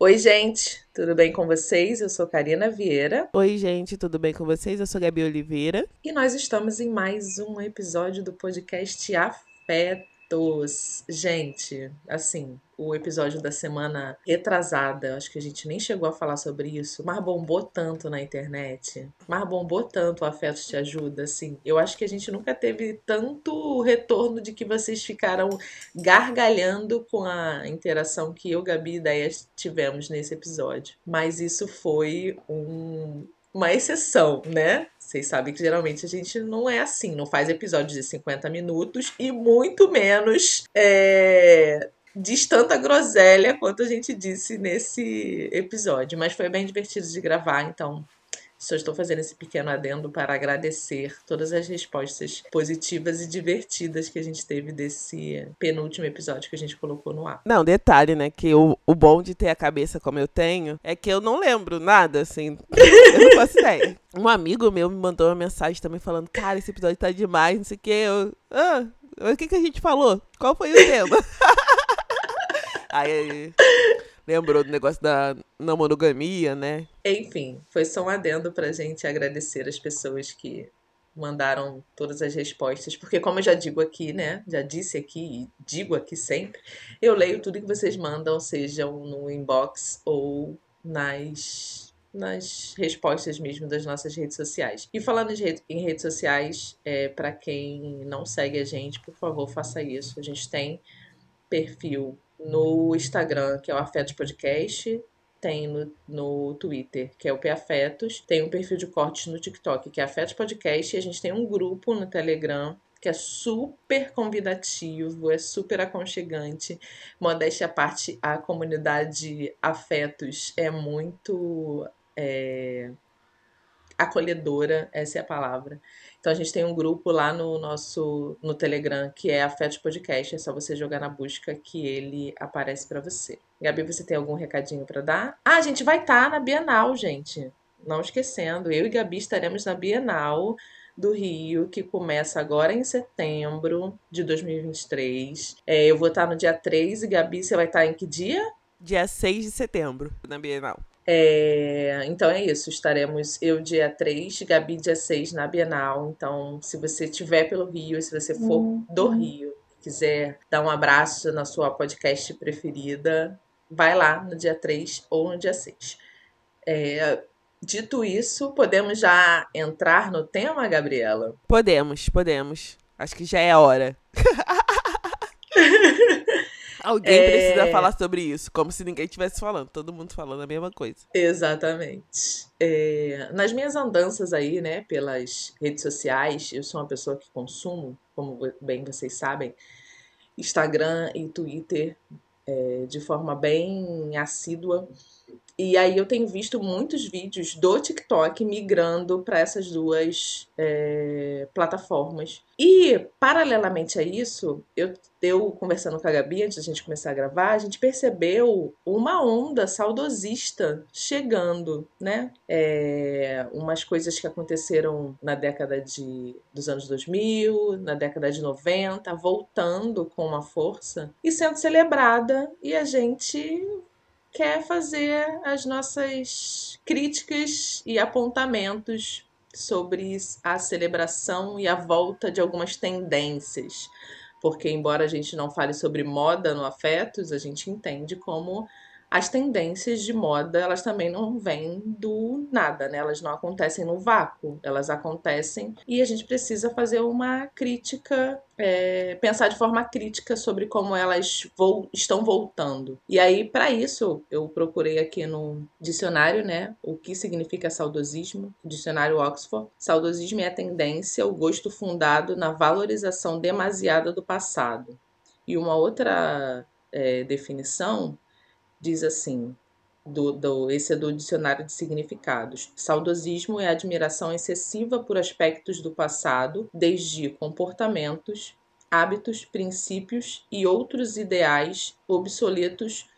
Oi, gente, tudo bem com vocês? Eu sou Karina Vieira. Oi, gente, tudo bem com vocês? Eu sou Gabi Oliveira. E nós estamos em mais um episódio do podcast Gente, assim, o episódio da semana retrasada, acho que a gente nem chegou a falar sobre isso, mas bombou tanto na internet, mas bombou tanto o Afetos Te Ajuda, assim. Eu acho que a gente nunca teve tanto retorno de que vocês ficaram gargalhando com a interação que eu, Gabi e Ideias tivemos nesse episódio. Mas isso foi um, uma exceção, né? Vocês sabem que geralmente a gente não é assim, não faz episódios de 50 minutos e muito menos é, diz tanta groselha quanto a gente disse nesse episódio. Mas foi bem divertido de gravar, então só estou fazendo esse pequeno adendo para agradecer todas as respostas positivas e divertidas que a gente teve desse penúltimo episódio que a gente colocou no ar. Não, detalhe, né? Que o, o bom de ter a cabeça como eu tenho é que eu não lembro nada, assim. eu não faço ideia. Um amigo meu me mandou uma mensagem também falando: Cara, esse episódio tá demais, não sei o que. Eu, ah, o que, que a gente falou? Qual foi o tema? Aí lembrou do negócio da não monogamia, né? Enfim, foi só um adendo pra gente agradecer as pessoas que mandaram todas as respostas, porque como eu já digo aqui, né, já disse aqui e digo aqui sempre, eu leio tudo que vocês mandam, sejam no inbox ou nas nas respostas mesmo das nossas redes sociais. E falando em redes sociais, é, para quem não segue a gente, por favor, faça isso. A gente tem perfil no Instagram, que é o Afetos Podcast, tem no, no Twitter, que é o Afetos, tem um perfil de cortes no TikTok, que é Afetos Podcast, e a gente tem um grupo no Telegram que é super convidativo, é super aconchegante. Modéstia à parte, a comunidade Afetos é muito é, acolhedora, essa é a palavra. Então a gente tem um grupo lá no nosso no Telegram que é Afetos Podcast, é só você jogar na busca que ele aparece para você. Gabi, você tem algum recadinho para dar? Ah, a gente vai estar tá na Bienal, gente. Não esquecendo, eu e Gabi estaremos na Bienal do Rio, que começa agora em setembro de 2023. É, eu vou estar tá no dia 3 e Gabi, você vai estar tá em que dia? Dia 6 de setembro, na Bienal. É, então é isso, estaremos eu dia 3, Gabi dia 6 na Bienal. Então, se você estiver pelo Rio, se você for uhum. do Rio, quiser dar um abraço na sua podcast preferida, vai lá no dia 3 ou no dia 6. É, dito isso, podemos já entrar no tema, Gabriela? Podemos, podemos. Acho que já é a hora. Alguém é... precisa falar sobre isso, como se ninguém estivesse falando, todo mundo falando a mesma coisa. Exatamente. É... Nas minhas andanças aí, né, pelas redes sociais, eu sou uma pessoa que consumo, como bem vocês sabem, Instagram e Twitter é, de forma bem assídua. E aí eu tenho visto muitos vídeos do TikTok migrando para essas duas é, plataformas. E, paralelamente a isso, eu, eu conversando com a Gabi antes da gente começar a gravar, a gente percebeu uma onda saudosista chegando, né? É, umas coisas que aconteceram na década de, dos anos 2000, na década de 90, voltando com uma força e sendo celebrada, e a gente quer fazer as nossas críticas e apontamentos sobre a celebração e a volta de algumas tendências. Porque, embora a gente não fale sobre moda no Afetos, a gente entende como as tendências de moda, elas também não vêm do nada, né? Elas não acontecem no vácuo, elas acontecem e a gente precisa fazer uma crítica, é, pensar de forma crítica sobre como elas vo estão voltando. E aí, para isso, eu procurei aqui no dicionário, né, o que significa saudosismo, dicionário Oxford. Saudosismo é a tendência, o gosto fundado na valorização demasiada do passado. E uma outra é, definição diz assim: do, do, esse é do dicionário de significados. Saudosismo é admiração excessiva por aspectos do passado, desde comportamentos, hábitos, princípios e outros ideais obsoletos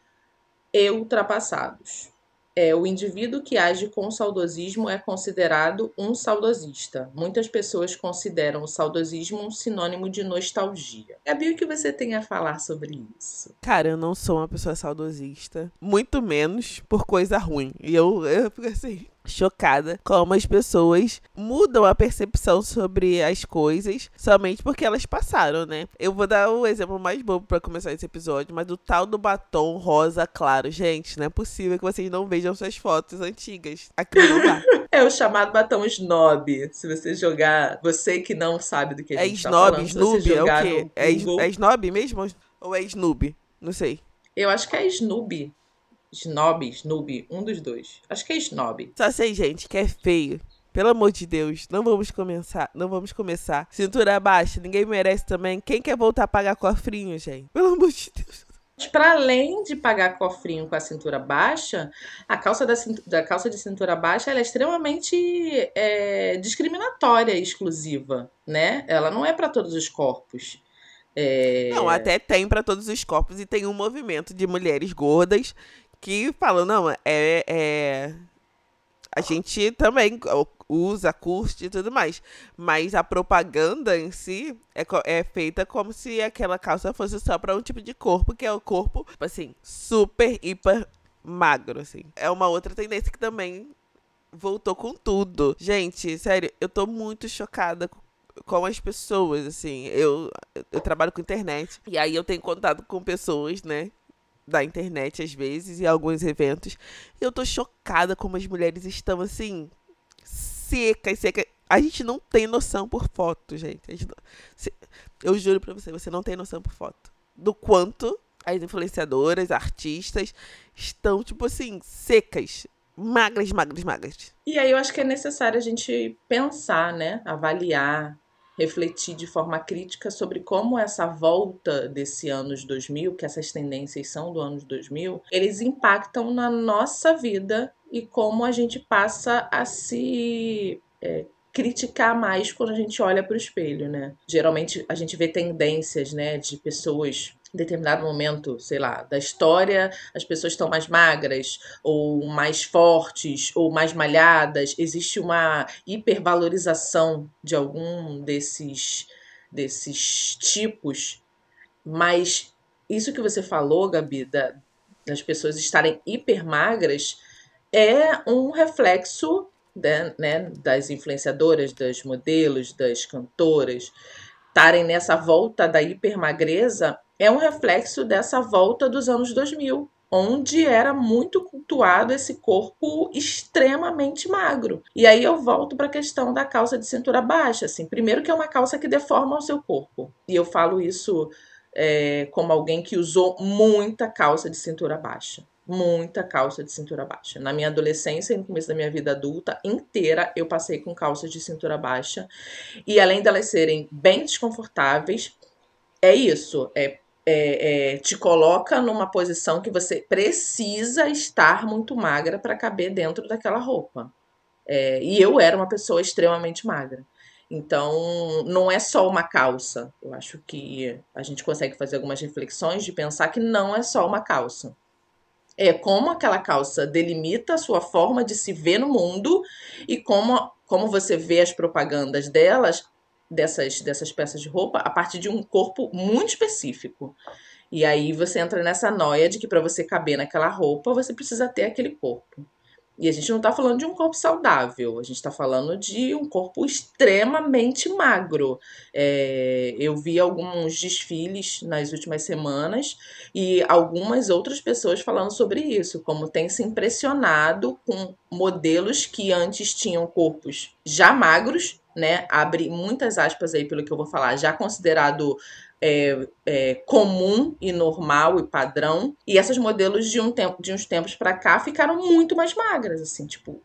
e ultrapassados. É, o indivíduo que age com saudosismo é considerado um saudosista. Muitas pessoas consideram o saudosismo um sinônimo de nostalgia. Gabi, o que você tem a falar sobre isso? Cara, eu não sou uma pessoa saudosista, muito menos por coisa ruim. E eu, eu fico assim, chocada como as pessoas mudam a percepção sobre as coisas somente porque elas passaram, né? Eu vou dar o exemplo mais bobo para começar esse episódio, mas o tal do batom rosa claro. Gente, não é possível que vocês não vejam suas fotos antigas aqui no lugar. É o chamado batom snob. Se você jogar, você que não sabe do que a é gente snob, tá falando, snob, é o quê? É, Google... é snob mesmo ou é snoop? Não sei. Eu acho que é snob. Snob, Snoob, um dos dois. Acho que é Snob. Só sei, gente, que é feio. Pelo amor de Deus, não vamos começar, não vamos começar. Cintura baixa, ninguém merece também. Quem quer voltar a pagar cofrinho, gente? Pelo amor de Deus. Para além de pagar cofrinho com a cintura baixa, a calça da, da calça de cintura baixa é extremamente é, discriminatória e exclusiva, né? Ela não é para todos os corpos. É... Não, até tem para todos os corpos e tem um movimento de mulheres gordas que falam, não, é, é. A gente também usa, curte e tudo mais. Mas a propaganda em si é, é feita como se aquela calça fosse só para um tipo de corpo, que é o corpo, tipo assim, super, hiper magro, assim. É uma outra tendência que também voltou com tudo. Gente, sério, eu tô muito chocada com as pessoas, assim. Eu, eu trabalho com internet. E aí eu tenho contato com pessoas, né? Da internet às vezes e alguns eventos. E eu tô chocada como as mulheres estão assim secas, secas. A gente não tem noção por foto, gente. Não... Eu juro pra você, você não tem noção por foto. Do quanto as influenciadoras, artistas estão, tipo assim, secas. Magras, magras, magras. E aí eu acho que é necessário a gente pensar, né? Avaliar, refletir de forma crítica sobre como essa volta desse anos 2000, que essas tendências são do anos 2000, eles impactam na nossa vida e como a gente passa a se é, criticar mais quando a gente olha para o espelho, né? Geralmente a gente vê tendências, né, de pessoas determinado momento, sei lá, da história, as pessoas estão mais magras, ou mais fortes, ou mais malhadas. Existe uma hipervalorização de algum desses, desses tipos, mas isso que você falou, Gabi, da, das pessoas estarem hiper magras, é um reflexo né, né, das influenciadoras, das modelos, das cantoras, estarem nessa volta da hipermagreza é um reflexo dessa volta dos anos 2000, onde era muito cultuado esse corpo extremamente magro. E aí eu volto para a questão da calça de cintura baixa. Assim, primeiro que é uma calça que deforma o seu corpo. E eu falo isso é, como alguém que usou muita calça de cintura baixa. Muita calça de cintura baixa. Na minha adolescência e no começo da minha vida adulta inteira, eu passei com calças de cintura baixa. E além delas serem bem desconfortáveis, é isso. É é, é, te coloca numa posição que você precisa estar muito magra para caber dentro daquela roupa. É, e eu era uma pessoa extremamente magra. Então, não é só uma calça. Eu acho que a gente consegue fazer algumas reflexões de pensar que não é só uma calça. É como aquela calça delimita a sua forma de se ver no mundo e como, como você vê as propagandas delas dessas, dessas peças de roupa a partir de um corpo muito específico. E aí você entra nessa noia de que para você caber naquela roupa, você precisa ter aquele corpo. E a gente não está falando de um corpo saudável, a gente está falando de um corpo extremamente magro. É, eu vi alguns desfiles nas últimas semanas e algumas outras pessoas falando sobre isso, como tem se impressionado com modelos que antes tinham corpos já magros né? Abre muitas aspas aí pelo que eu vou falar, já considerado é, é, comum e normal e padrão. E essas modelos de um tempo, de uns tempos para cá ficaram muito mais magras, assim, tipo,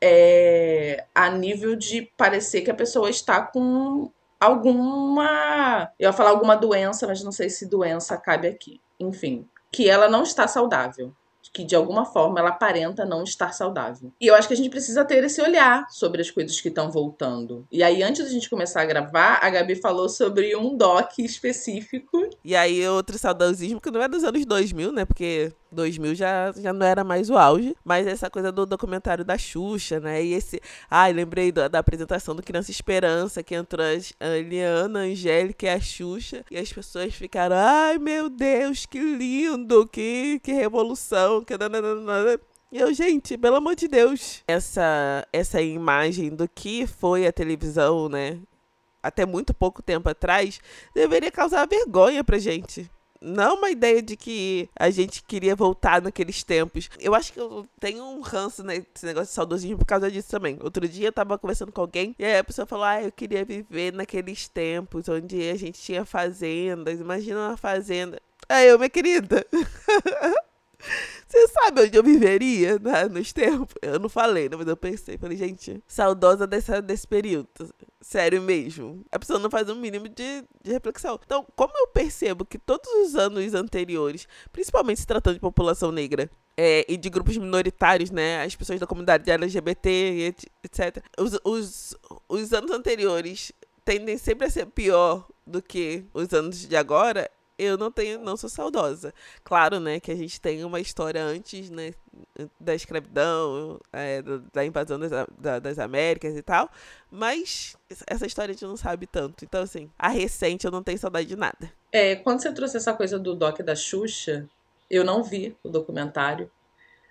é, a nível de parecer que a pessoa está com alguma, eu ia falar alguma doença, mas não sei se doença cabe aqui. Enfim, que ela não está saudável que de alguma forma ela aparenta não estar saudável. E eu acho que a gente precisa ter esse olhar sobre as coisas que estão voltando. E aí, antes da gente começar a gravar, a Gabi falou sobre um doc específico. E aí, outro saudosismo que não é dos anos 2000, né? Porque 2000 já, já não era mais o auge, mas essa coisa do documentário da Xuxa, né? E esse. Ai, lembrei da, da apresentação do Criança Esperança, que entrou a Eliana, a Angélica e a Xuxa, e as pessoas ficaram, ai meu Deus, que lindo, que, que revolução, que. E eu, gente, pelo amor de Deus, essa, essa imagem do que foi a televisão, né? Até muito pouco tempo atrás, deveria causar vergonha pra gente não uma ideia de que a gente queria voltar naqueles tempos. Eu acho que eu tenho um ranço nesse negócio de saudosismo por causa disso também. Outro dia eu tava conversando com alguém e aí a pessoa falou: Ah, eu queria viver naqueles tempos onde a gente tinha fazendas. Imagina uma fazenda. Aí eu, minha querida. Você sabe onde eu viveria né, nos tempos? Eu não falei, né, mas eu pensei. Falei, gente, saudosa dessa, desse período. Sério mesmo. A pessoa não faz um mínimo de, de reflexão. Então, como eu percebo que todos os anos anteriores, principalmente se tratando de população negra, é, e de grupos minoritários, né? As pessoas da comunidade LGBT, etc. Os, os, os anos anteriores tendem sempre a ser pior do que os anos de agora eu não tenho, não sou saudosa. Claro, né, que a gente tem uma história antes, né, da escravidão, é, da invasão das, da, das Américas e tal, mas essa história a gente não sabe tanto. Então, assim, a recente eu não tenho saudade de nada. É, quando você trouxe essa coisa do doc da Xuxa, eu não vi o documentário,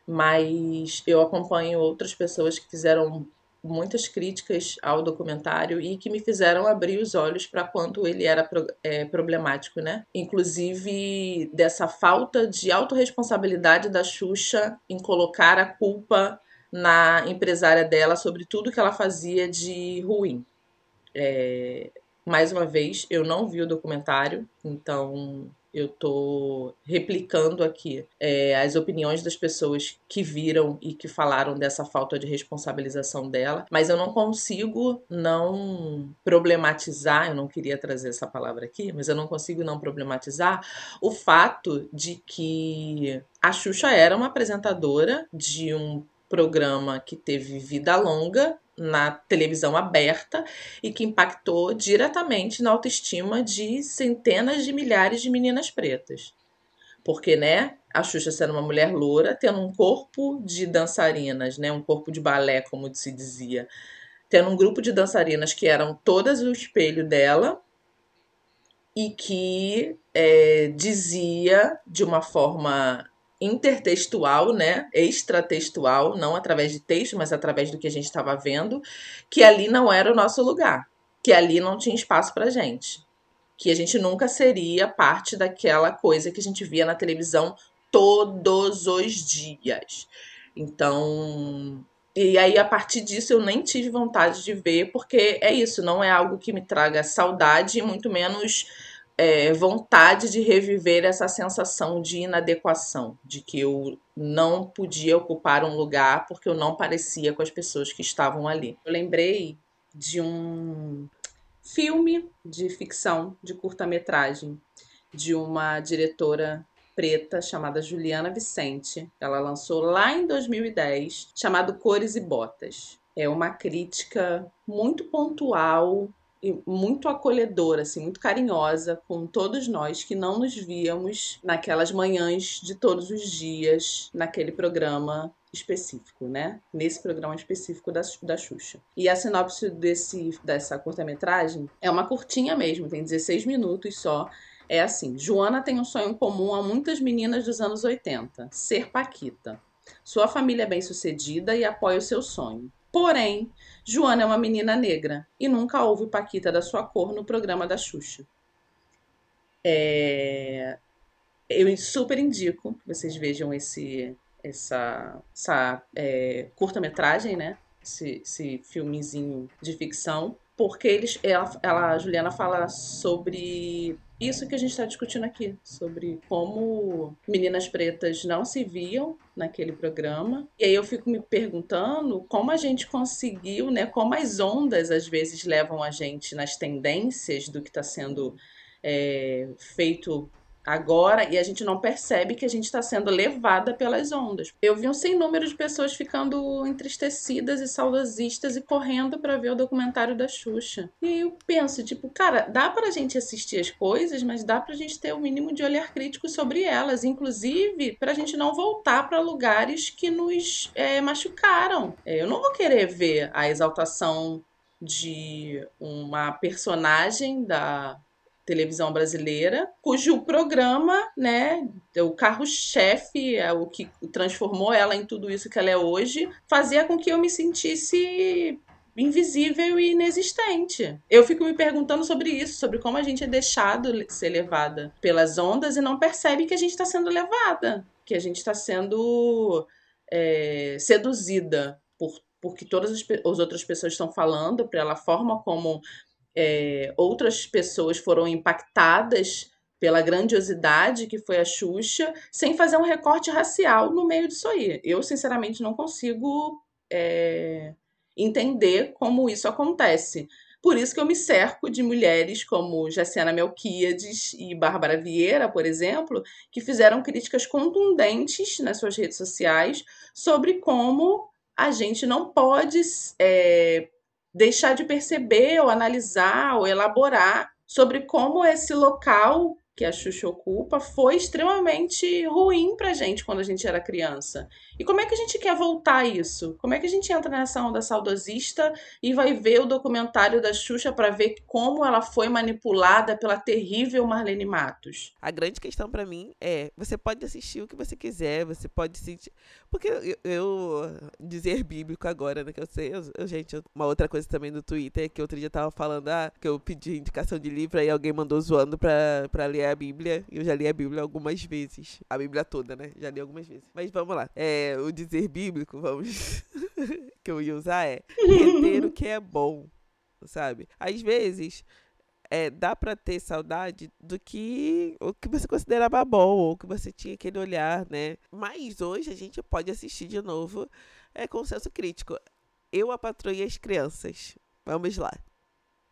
mas eu acompanho outras pessoas que fizeram muitas críticas ao documentário e que me fizeram abrir os olhos para quanto ele era pro, é, problemático, né? Inclusive dessa falta de autorresponsabilidade da Xuxa em colocar a culpa na empresária dela sobre tudo que ela fazia de ruim. É, mais uma vez, eu não vi o documentário, então eu tô replicando aqui é, as opiniões das pessoas que viram e que falaram dessa falta de responsabilização dela, mas eu não consigo não problematizar, eu não queria trazer essa palavra aqui, mas eu não consigo não problematizar o fato de que a Xuxa era uma apresentadora de um programa que teve vida longa na televisão aberta e que impactou diretamente na autoestima de centenas de milhares de meninas pretas. Porque, né, a Xuxa sendo uma mulher loura, tendo um corpo de dançarinas, né, um corpo de balé, como se dizia, tendo um grupo de dançarinas que eram todas o espelho dela e que é, dizia de uma forma intertextual, né, extratextual, não através de texto, mas através do que a gente estava vendo, que ali não era o nosso lugar, que ali não tinha espaço para gente, que a gente nunca seria parte daquela coisa que a gente via na televisão todos os dias. Então, e aí a partir disso eu nem tive vontade de ver, porque é isso, não é algo que me traga saudade, muito menos é, vontade de reviver essa sensação de inadequação, de que eu não podia ocupar um lugar porque eu não parecia com as pessoas que estavam ali. Eu lembrei de um filme de ficção, de curta-metragem, de uma diretora preta chamada Juliana Vicente. Ela lançou lá em 2010, chamado Cores e Botas. É uma crítica muito pontual muito acolhedora, assim, muito carinhosa com todos nós que não nos víamos naquelas manhãs de todos os dias naquele programa específico, né? Nesse programa específico da, da Xuxa. E a sinopse desse, dessa curta-metragem é uma curtinha mesmo, tem 16 minutos só. É assim: Joana tem um sonho comum a muitas meninas dos anos 80, ser Paquita. Sua família é bem-sucedida e apoia o seu sonho. Porém, Joana é uma menina negra e nunca houve Paquita da sua cor no programa da Xuxa. É... Eu super indico que vocês vejam esse, essa, essa é, curta-metragem, né? Esse, esse filmezinho de ficção, porque eles, ela, ela, a Juliana fala sobre isso que a gente está discutindo aqui, sobre como meninas pretas não se viam naquele programa. E aí eu fico me perguntando como a gente conseguiu, né? Como as ondas às vezes levam a gente nas tendências do que está sendo é, feito agora e a gente não percebe que a gente está sendo levada pelas ondas. Eu vi um sem número de pessoas ficando entristecidas e saudosistas e correndo para ver o documentário da Xuxa. E eu penso, tipo, cara, dá pra gente assistir as coisas, mas dá pra gente ter o um mínimo de olhar crítico sobre elas, inclusive pra gente não voltar para lugares que nos é, machucaram. É, eu não vou querer ver a exaltação de uma personagem da televisão brasileira, cujo programa, né, o carro-chefe, é o que transformou ela em tudo isso que ela é hoje, fazia com que eu me sentisse invisível e inexistente. Eu fico me perguntando sobre isso, sobre como a gente é deixado ser levada pelas ondas e não percebe que a gente está sendo levada, que a gente está sendo é, seduzida por porque todas as, as outras pessoas estão falando, pela forma como é, outras pessoas foram impactadas pela grandiosidade que foi a Xuxa, sem fazer um recorte racial no meio disso aí. Eu, sinceramente, não consigo é, entender como isso acontece. Por isso que eu me cerco de mulheres como Jaciana Melquiades e Bárbara Vieira, por exemplo, que fizeram críticas contundentes nas suas redes sociais sobre como a gente não pode é, deixar de perceber ou analisar ou elaborar sobre como esse local que a Xuxa ocupa foi extremamente ruim pra gente quando a gente era criança. E como é que a gente quer voltar isso? Como é que a gente entra nessa onda saudosista e vai ver o documentário da Xuxa para ver como ela foi manipulada pela terrível Marlene Matos? A grande questão para mim é: você pode assistir o que você quiser, você pode sentir. Porque eu, eu dizer bíblico agora, né? Que eu sei, eu, eu, gente, uma outra coisa também no Twitter que outro dia tava falando, ah, que eu pedi indicação de livro aí alguém mandou zoando pra, pra ler a Bíblia. Eu já li a Bíblia algumas vezes. A Bíblia toda, né? Já li algumas vezes. Mas vamos lá. É é, o dizer bíblico, vamos, que eu ia usar é reter o que é bom, sabe? Às vezes, é, dá para ter saudade do que o que você considerava bom, ou que você tinha aquele olhar, né? Mas hoje a gente pode assistir de novo é, com senso crítico. Eu apatroei as crianças. Vamos lá.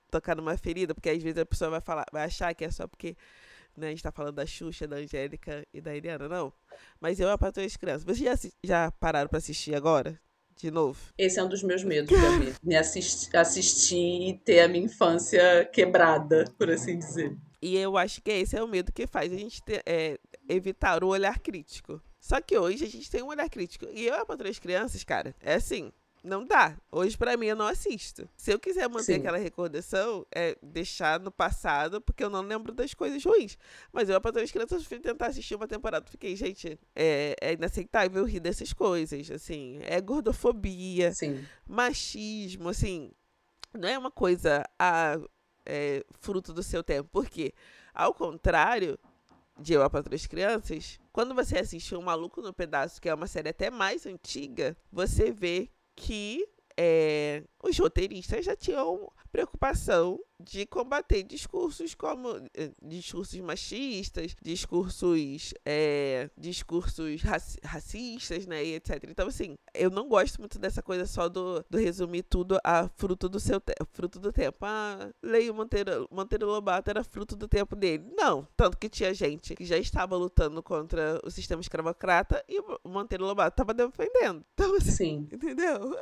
Tocar numa ferida, porque às vezes a pessoa vai falar, vai achar que é só porque né? A gente tá falando da Xuxa, da Angélica e da Iriana, não. Mas eu apatrei as crianças. Vocês já, já pararam para assistir agora? De novo? Esse é um dos meus medos, Gabi. Me assistir, assistir e ter a minha infância quebrada, por assim dizer. E eu acho que esse é o medo que faz a gente ter, é, evitar o olhar crítico. Só que hoje a gente tem um olhar crítico. E eu apatrei as crianças, cara, é assim. Não dá. Hoje, para mim, eu não assisto. Se eu quiser manter Sim. aquela recordação, é deixar no passado, porque eu não lembro das coisas ruins. Mas eu, para as crianças, fui tentar assistir uma temporada. Fiquei, gente, é, é inaceitável rir dessas coisas. Assim, é gordofobia, Sim. machismo, assim. Não é uma coisa a, é, fruto do seu tempo. Porque, ao contrário de Eu, a Patroa das Crianças, quando você assiste Um Maluco no Pedaço, que é uma série até mais antiga, você vê que é, os roteiristas já tinham preocupação de combater discursos como eh, discursos machistas, discursos é, discursos racistas, né, e etc. Então assim, eu não gosto muito dessa coisa só do, do resumir tudo a fruto do seu fruto do tempo. Ah, Leio Monteiro, Monteiro Lobato era fruto do tempo dele. Não, tanto que tinha gente que já estava lutando contra o sistema escravocrata e o Monteiro Lobato estava defendendo. Então assim, Sim. entendeu?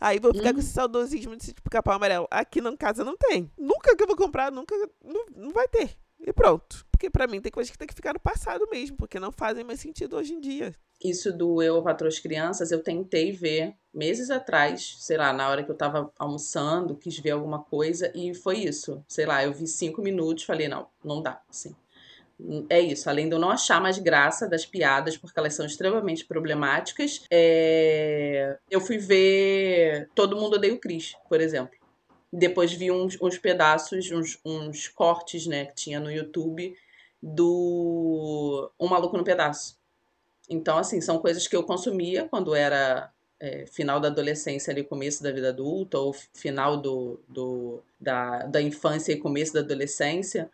Aí vou ficar hum. com esse saudosismo de tipo capão amarelo. Aqui na casa não tem. Nunca que eu vou comprar, nunca. Não, não vai ter. E pronto. Porque para mim tem coisas que tem que ficar no passado mesmo, porque não fazem mais sentido hoje em dia. Isso do Eu Patroa as Crianças, eu tentei ver meses atrás, sei lá, na hora que eu tava almoçando, quis ver alguma coisa, e foi isso. Sei lá, eu vi cinco minutos, falei, não, não dá, assim é isso, além de eu não achar mais graça das piadas, porque elas são extremamente problemáticas, é... eu fui ver Todo Mundo Odeia o Chris, por exemplo. Depois vi uns, uns pedaços, uns, uns cortes, né, que tinha no YouTube do Um Maluco no Pedaço. Então, assim, são coisas que eu consumia quando era é, final da adolescência ali, começo da vida adulta, ou final do, do, da, da infância e começo da adolescência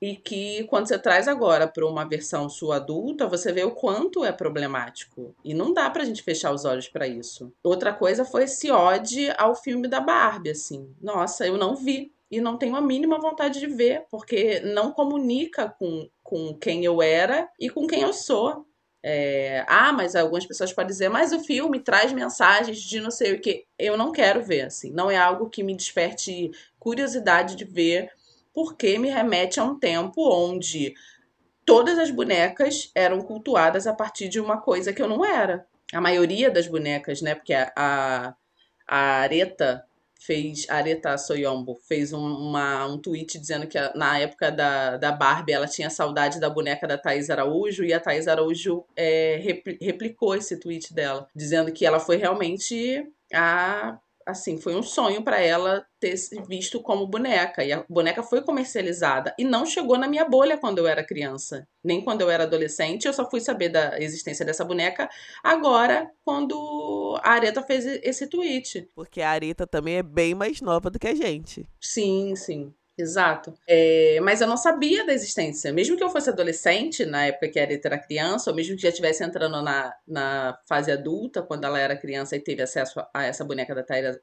e que quando você traz agora para uma versão sua adulta, você vê o quanto é problemático. E não dá pra gente fechar os olhos para isso. Outra coisa foi esse ódio ao filme da Barbie, assim. Nossa, eu não vi. e não tenho a mínima vontade de ver, porque não comunica com, com quem eu era e com quem eu sou. É, ah, mas algumas pessoas podem dizer, mas o filme traz mensagens de não sei o que. Eu não quero ver, assim. Não é algo que me desperte curiosidade de ver, porque me remete a um tempo onde todas as bonecas eram cultuadas a partir de uma coisa que eu não era. A maioria das bonecas, né? Porque a, a, Areta fez, Areta Soyombo, fez um, uma, um tweet dizendo que na época da, da Barbie ela tinha saudade da boneca da Thaís Araújo e a Thaís Araújo é, replicou esse tweet dela, dizendo que ela foi realmente a assim, foi um sonho para ela ter visto como boneca. E a boneca foi comercializada e não chegou na minha bolha quando eu era criança, nem quando eu era adolescente. Eu só fui saber da existência dessa boneca agora, quando a Areta fez esse tweet. Porque a Areta também é bem mais nova do que a gente. Sim, sim. Exato. É, mas eu não sabia da existência. Mesmo que eu fosse adolescente, na época que a Areta era criança, ou mesmo que já estivesse entrando na, na fase adulta, quando ela era criança e teve acesso a essa boneca da Thais,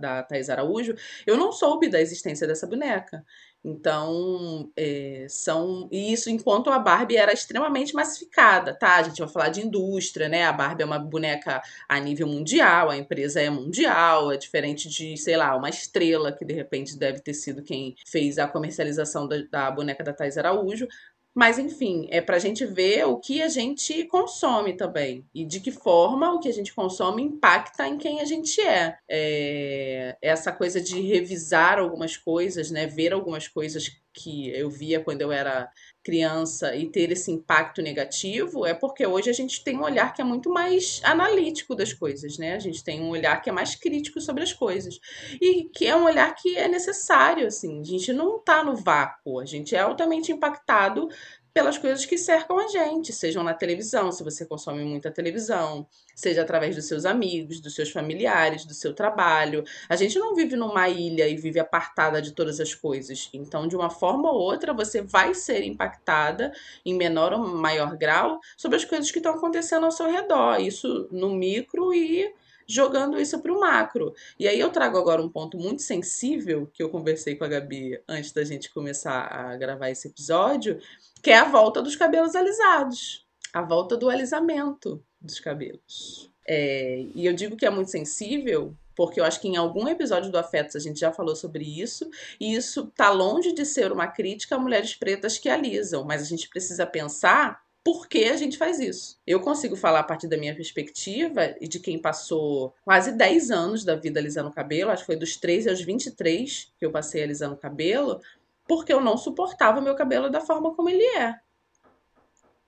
da Thais Araújo, eu não soube da existência dessa boneca. Então, é, são. E isso enquanto a Barbie era extremamente massificada, tá? A gente vai falar de indústria, né? A Barbie é uma boneca a nível mundial, a empresa é mundial, é diferente de, sei lá, uma estrela que de repente deve ter sido quem fez a comercialização da, da boneca da Thais Araújo. Mas, enfim, é para a gente ver o que a gente consome também. E de que forma o que a gente consome impacta em quem a gente é. é essa coisa de revisar algumas coisas, né? Ver algumas coisas que eu via quando eu era criança e ter esse impacto negativo é porque hoje a gente tem um olhar que é muito mais analítico das coisas, né? A gente tem um olhar que é mais crítico sobre as coisas e que é um olhar que é necessário, assim. A gente não está no vácuo, a gente é altamente impactado pelas coisas que cercam a gente, sejam na televisão, se você consome muita televisão, seja através dos seus amigos, dos seus familiares, do seu trabalho. A gente não vive numa ilha e vive apartada de todas as coisas. Então, de uma forma ou outra, você vai ser impactada em menor ou maior grau sobre as coisas que estão acontecendo ao seu redor, isso no micro e jogando isso para o macro. E aí eu trago agora um ponto muito sensível que eu conversei com a Gabi antes da gente começar a gravar esse episódio, que é a volta dos cabelos alisados, a volta do alisamento dos cabelos. É, e eu digo que é muito sensível porque eu acho que em algum episódio do Afetos a gente já falou sobre isso, e isso tá longe de ser uma crítica a mulheres pretas que alisam, mas a gente precisa pensar por que a gente faz isso. Eu consigo falar a partir da minha perspectiva e de quem passou quase 10 anos da vida alisando o cabelo, acho que foi dos 13 aos 23 que eu passei alisando o cabelo, porque eu não suportava meu cabelo da forma como ele é.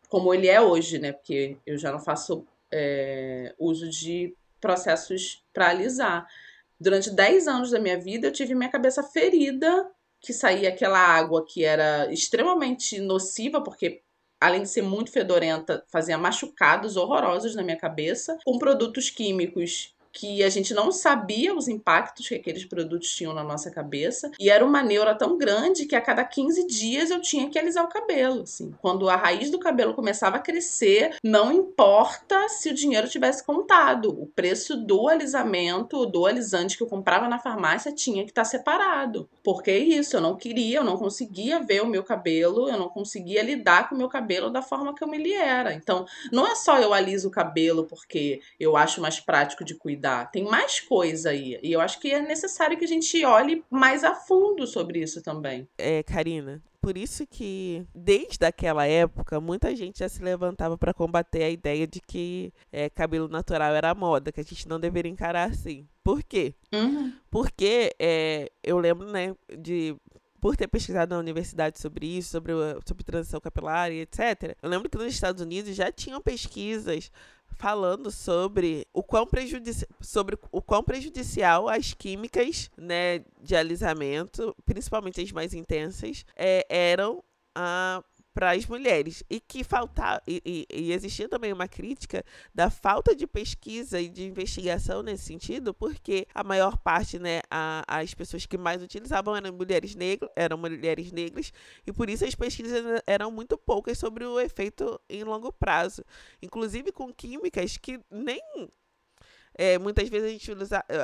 Como ele é hoje, né? Porque eu já não faço é, uso de processos para alisar. Durante 10 anos da minha vida, eu tive minha cabeça ferida, que saía aquela água que era extremamente nociva, porque além de ser muito fedorenta, fazia machucados horrorosos na minha cabeça, com produtos químicos que a gente não sabia os impactos que aqueles produtos tinham na nossa cabeça. E era uma neura tão grande que a cada 15 dias eu tinha que alisar o cabelo. Assim. Quando a raiz do cabelo começava a crescer, não importa se o dinheiro tivesse contado. O preço do alisamento, do alisante que eu comprava na farmácia, tinha que estar separado. Porque é isso, eu não queria, eu não conseguia ver o meu cabelo, eu não conseguia lidar com o meu cabelo da forma que eu me era. Então, não é só eu aliso o cabelo porque eu acho mais prático de cuidar Tem mais coisa aí. E eu acho que é necessário que a gente olhe mais a fundo sobre isso também. É, Karina, por isso que, desde aquela época, muita gente já se levantava para combater a ideia de que é, cabelo natural era moda, que a gente não deveria encarar assim. Por quê? Uhum. Porque é, eu lembro, né, de por ter pesquisado na universidade sobre isso, sobre, sobre transição capilar e etc. Eu lembro que nos Estados Unidos já tinham pesquisas falando sobre o quão, prejudici sobre o quão prejudicial as químicas né, de alisamento, principalmente as mais intensas, é, eram a para as mulheres. E que faltar e, e, e, existia também uma crítica da falta de pesquisa e de investigação nesse sentido porque a maior parte né a, as pessoas que mais utilizavam eram mulheres negras eram mulheres negras e por isso as pesquisas eram muito poucas sobre o efeito em longo prazo. Inclusive com químicas que nem é, muitas vezes a gente,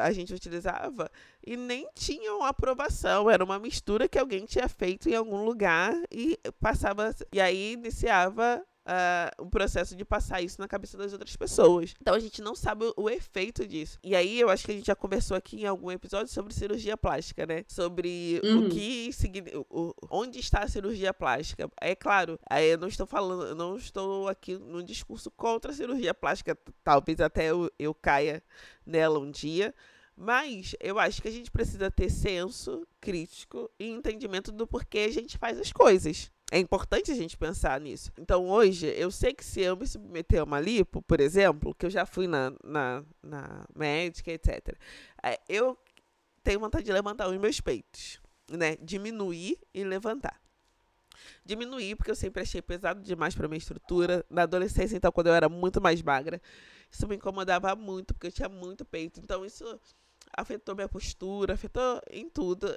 a gente utilizava e nem tinham aprovação. Era uma mistura que alguém tinha feito em algum lugar e passava. E aí iniciava uh, o processo de passar isso na cabeça das outras pessoas. Então a gente não sabe o, o, efeito disso. E aí eu acho que a gente já conversou aqui em algum episódio sobre cirurgia plástica, né? Sobre uhum. o que o, onde está a cirurgia plástica. É claro, aí eu não estou falando, eu não estou aqui num discurso contra a cirurgia plástica. Talvez até eu, eu caia nela um dia. Mas eu acho que a gente precisa ter senso crítico e entendimento do porquê a gente faz as coisas. É importante a gente pensar nisso. Então, hoje, eu sei que se eu me submeter a uma lipo, por exemplo, que eu já fui na, na, na médica, etc., é, eu tenho vontade de levantar os meus peitos, né? Diminuir e levantar. Diminuir, porque eu sempre achei pesado demais para minha estrutura. Na adolescência, então, quando eu era muito mais magra, isso me incomodava muito, porque eu tinha muito peito. Então, isso afetou minha postura, afetou em tudo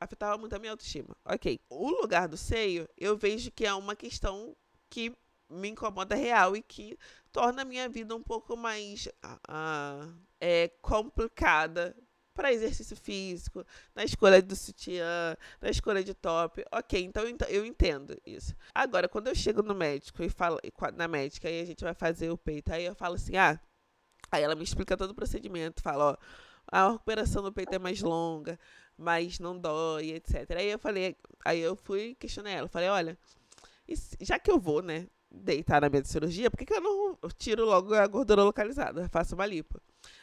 afetava muito a minha autoestima. Ok. O lugar do seio, eu vejo que é uma questão que me incomoda real e que torna a minha vida um pouco mais uh, é, complicada para exercício físico, na escolha do sutiã, na escolha de top. Ok, então eu entendo isso. Agora, quando eu chego no médico e falo na médica, aí a gente vai fazer o peito, aí eu falo assim, ah, aí ela me explica todo o procedimento, fala, ó, a recuperação do peito é mais longa, mas não dói, etc. Aí eu falei, aí eu fui questionar ela, falei, olha, já que eu vou, né, deitar na minha cirurgia, por que, que eu não tiro logo a gordura localizada, faço uma lipo?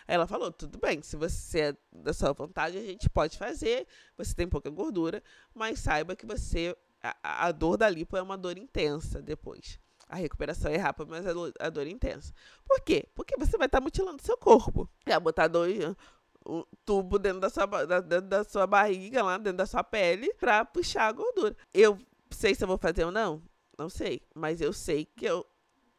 Aí ela falou, tudo bem, se você é da sua vontade, a gente pode fazer, você tem pouca gordura, mas saiba que você, a, a dor da lipo é uma dor intensa depois. A recuperação é rápida, mas a dor, a dor é intensa. Por quê? Porque você vai estar tá mutilando seu corpo. É botar dois, o tubo dentro da sua, dentro da sua barriga, lá dentro da sua pele, pra puxar a gordura. Eu sei se eu vou fazer ou não, não sei. Mas eu sei que eu,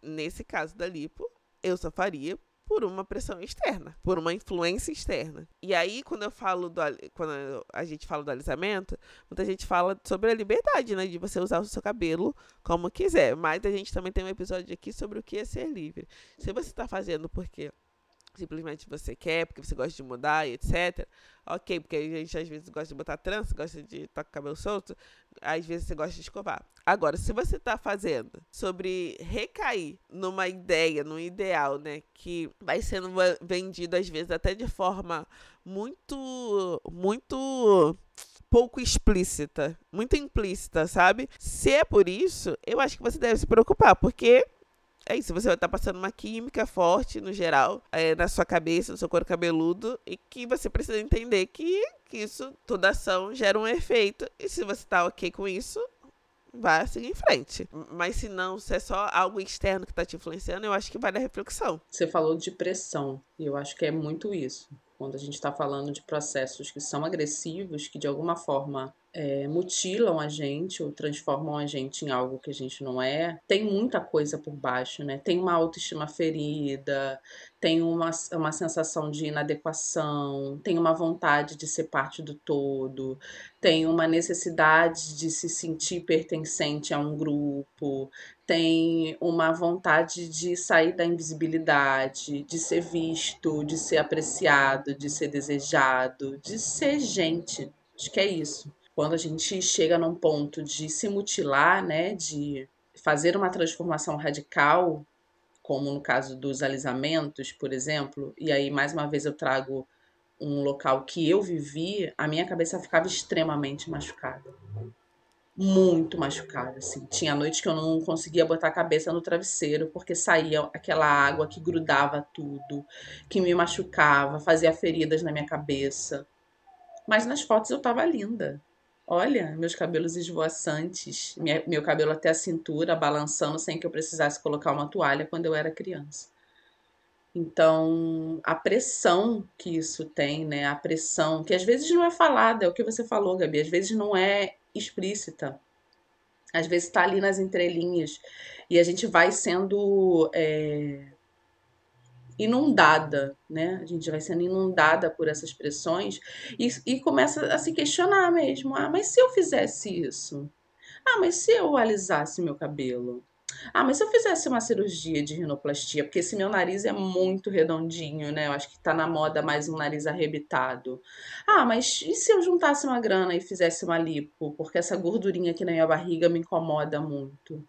nesse caso da lipo, eu só faria por uma pressão externa, por uma influência externa. E aí, quando eu falo do quando a gente fala do alisamento, muita gente fala sobre a liberdade, né, de você usar o seu cabelo como quiser. Mas a gente também tem um episódio aqui sobre o que é ser livre. Se você está fazendo porque simplesmente você quer, porque você gosta de mudar e etc. Ok, porque a gente às vezes gosta de botar trança, gosta de com o cabelo solto, às vezes você gosta de escovar. Agora, se você está fazendo sobre recair numa ideia, num ideal, né, que vai sendo vendido às vezes até de forma muito, muito pouco explícita, muito implícita, sabe? Se é por isso, eu acho que você deve se preocupar, porque é isso, você vai estar passando uma química forte, no geral, é, na sua cabeça, no seu couro cabeludo, e que você precisa entender que, que isso, toda ação gera um efeito, e se você está ok com isso, vai seguir em frente. Mas se não, se é só algo externo que está te influenciando, eu acho que vale a reflexão. Você falou de pressão, e eu acho que é muito isso. Quando a gente está falando de processos que são agressivos, que de alguma forma é, mutilam a gente ou transformam a gente em algo que a gente não é, tem muita coisa por baixo, né? Tem uma autoestima ferida, tem uma, uma sensação de inadequação, tem uma vontade de ser parte do todo, tem uma necessidade de se sentir pertencente a um grupo, tem uma vontade de sair da invisibilidade, de ser visto, de ser apreciado, de ser desejado, de ser gente. Acho que é isso quando a gente chega num ponto de se mutilar, né, de fazer uma transformação radical, como no caso dos alisamentos, por exemplo, e aí mais uma vez eu trago um local que eu vivi, a minha cabeça ficava extremamente machucada. Muito machucada, assim. Tinha noites que eu não conseguia botar a cabeça no travesseiro porque saía aquela água que grudava tudo, que me machucava, fazia feridas na minha cabeça. Mas nas fotos eu tava linda. Olha, meus cabelos esvoaçantes, minha, meu cabelo até a cintura, balançando sem que eu precisasse colocar uma toalha quando eu era criança. Então, a pressão que isso tem, né? A pressão, que às vezes não é falada, é o que você falou, Gabi, às vezes não é explícita. Às vezes está ali nas entrelinhas. E a gente vai sendo é, inundada, né? A gente vai sendo inundada por essas pressões e, e começa a se questionar mesmo. Ah, mas se eu fizesse isso? Ah, mas se eu alisasse meu cabelo? Ah, mas se eu fizesse uma cirurgia de rinoplastia, porque esse meu nariz é muito redondinho, né? Eu acho que tá na moda mais um nariz arrebitado. Ah, mas e se eu juntasse uma grana e fizesse uma lipo? Porque essa gordurinha aqui na minha barriga me incomoda muito.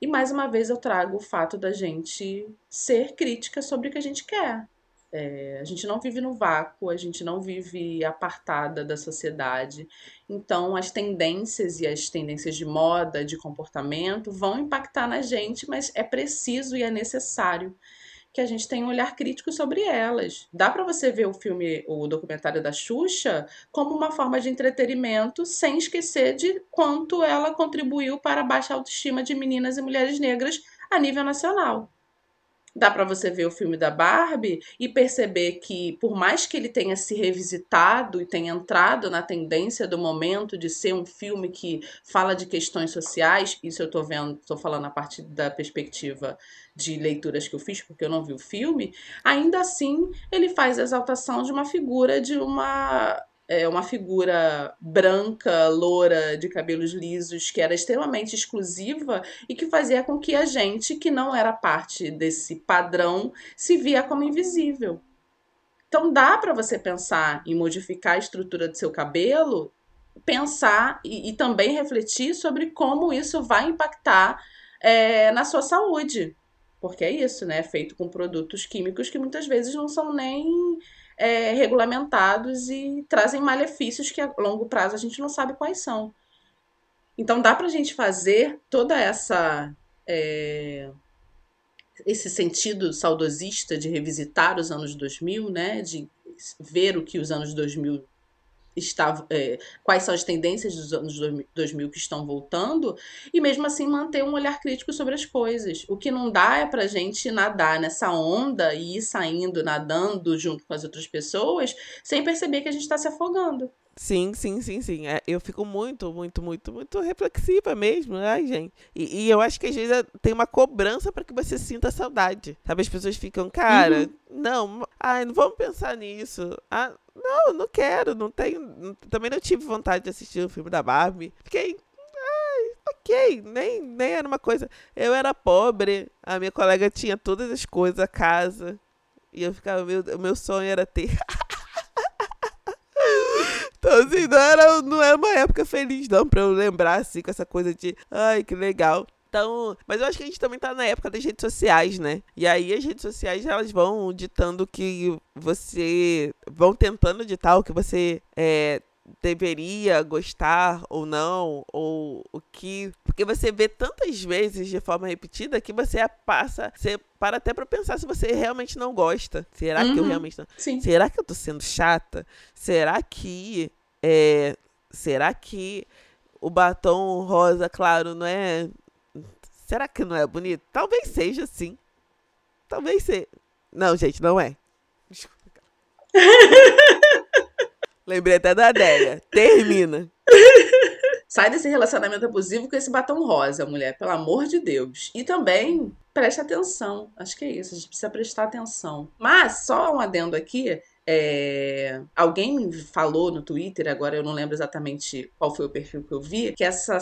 E mais uma vez eu trago o fato da gente ser crítica sobre o que a gente quer. É, a gente não vive no vácuo, a gente não vive apartada da sociedade. Então, as tendências e as tendências de moda, de comportamento, vão impactar na gente, mas é preciso e é necessário que a gente tenha um olhar crítico sobre elas. Dá para você ver o filme, o documentário da Xuxa, como uma forma de entretenimento, sem esquecer de quanto ela contribuiu para a baixa autoestima de meninas e mulheres negras a nível nacional. Dá para você ver o filme da Barbie e perceber que, por mais que ele tenha se revisitado e tenha entrado na tendência do momento de ser um filme que fala de questões sociais, isso eu estou vendo, estou falando a partir da perspectiva de leituras que eu fiz, porque eu não vi o filme, ainda assim ele faz a exaltação de uma figura de uma é, uma figura branca, loura, de cabelos lisos, que era extremamente exclusiva e que fazia com que a gente, que não era parte desse padrão, se via como invisível. Então dá para você pensar em modificar a estrutura do seu cabelo, pensar e, e também refletir sobre como isso vai impactar é, na sua saúde. Porque é isso, né? É feito com produtos químicos que muitas vezes não são nem é, regulamentados e trazem malefícios que a longo prazo a gente não sabe quais são. Então dá para a gente fazer toda essa é, esse sentido saudosista de revisitar os anos 2000, né, de ver o que os anos 2000 está, é, quais são as tendências dos anos 2000 que estão voltando, e mesmo assim manter um olhar crítico sobre as coisas. O que não dá é pra gente nadar nessa onda e ir saindo, nadando junto com as outras pessoas, sem perceber que a gente está se afogando. Sim, sim, sim, sim. É, eu fico muito, muito, muito, muito reflexiva mesmo. Ai, gente. E, e eu acho que às vezes tem uma cobrança para que você sinta saudade. Sabe, as pessoas ficam, cara, uhum. não, ai, não vamos pensar nisso. Ah, não, não quero, não tenho. Também não tive vontade de assistir o filme da Barbie. Fiquei. Ai, ok, nem, nem era uma coisa. Eu era pobre, a minha colega tinha todas as coisas, a casa. E eu ficava, meu, o meu sonho era ter. Então, assim, não era, não era uma época feliz, não, pra eu lembrar, assim, com essa coisa de, ai, que legal. Então, mas eu acho que a gente também tá na época das redes sociais, né? E aí as redes sociais elas vão ditando que você. vão tentando ditar o que você é, deveria gostar ou não, ou o que. Porque você vê tantas vezes de forma repetida que você passa. Você para até pra pensar se você realmente não gosta. Será uhum, que eu uhum. realmente não. Sim. Será que eu tô sendo chata? Será que. É, será que o batom rosa, claro, não é. Será que não é bonito? Talvez seja, sim. Talvez seja. Não, gente, não é. Desculpa. Lembrei até da Adélia. Termina. Sai desse relacionamento abusivo com esse batom rosa, mulher, pelo amor de Deus. E também preste atenção. Acho que é isso, a gente precisa prestar atenção. Mas, só um adendo aqui. É... Alguém me falou no Twitter, agora eu não lembro exatamente qual foi o perfil que eu vi, que essa,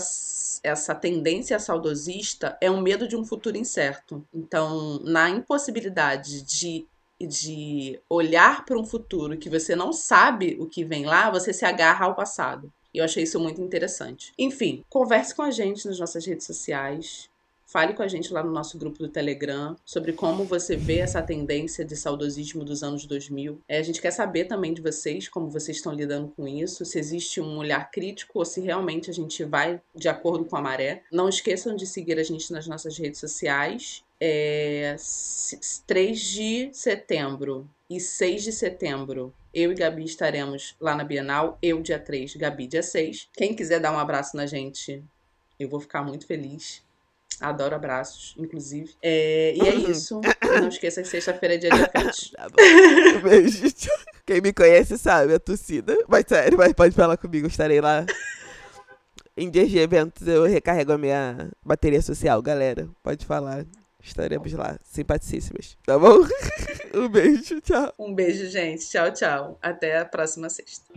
essa tendência saudosista é um medo de um futuro incerto. Então, na impossibilidade de de olhar para um futuro que você não sabe o que vem lá, você se agarra ao passado. E eu achei isso muito interessante. Enfim, converse com a gente nas nossas redes sociais. Fale com a gente lá no nosso grupo do Telegram sobre como você vê essa tendência de saudosismo dos anos 2000. É, a gente quer saber também de vocês, como vocês estão lidando com isso, se existe um olhar crítico ou se realmente a gente vai de acordo com a maré. Não esqueçam de seguir a gente nas nossas redes sociais é, 3 de setembro e 6 de setembro, eu e Gabi estaremos lá na Bienal. Eu, dia 3, Gabi, dia 6. Quem quiser dar um abraço na gente, eu vou ficar muito feliz. Adoro abraços, inclusive. É, e é isso. Não esqueça que sexta-feira é dia de afetos. tá bom. Beijo. Quem me conhece sabe a torcida. Mas sério, mas pode falar comigo, estarei lá. Em dias de eventos eu recarrego a minha bateria social, galera. Pode falar. Estaremos lá, simpaticíssimas. Tá bom? um beijo, tchau. Um beijo, gente. Tchau, tchau. Até a próxima sexta.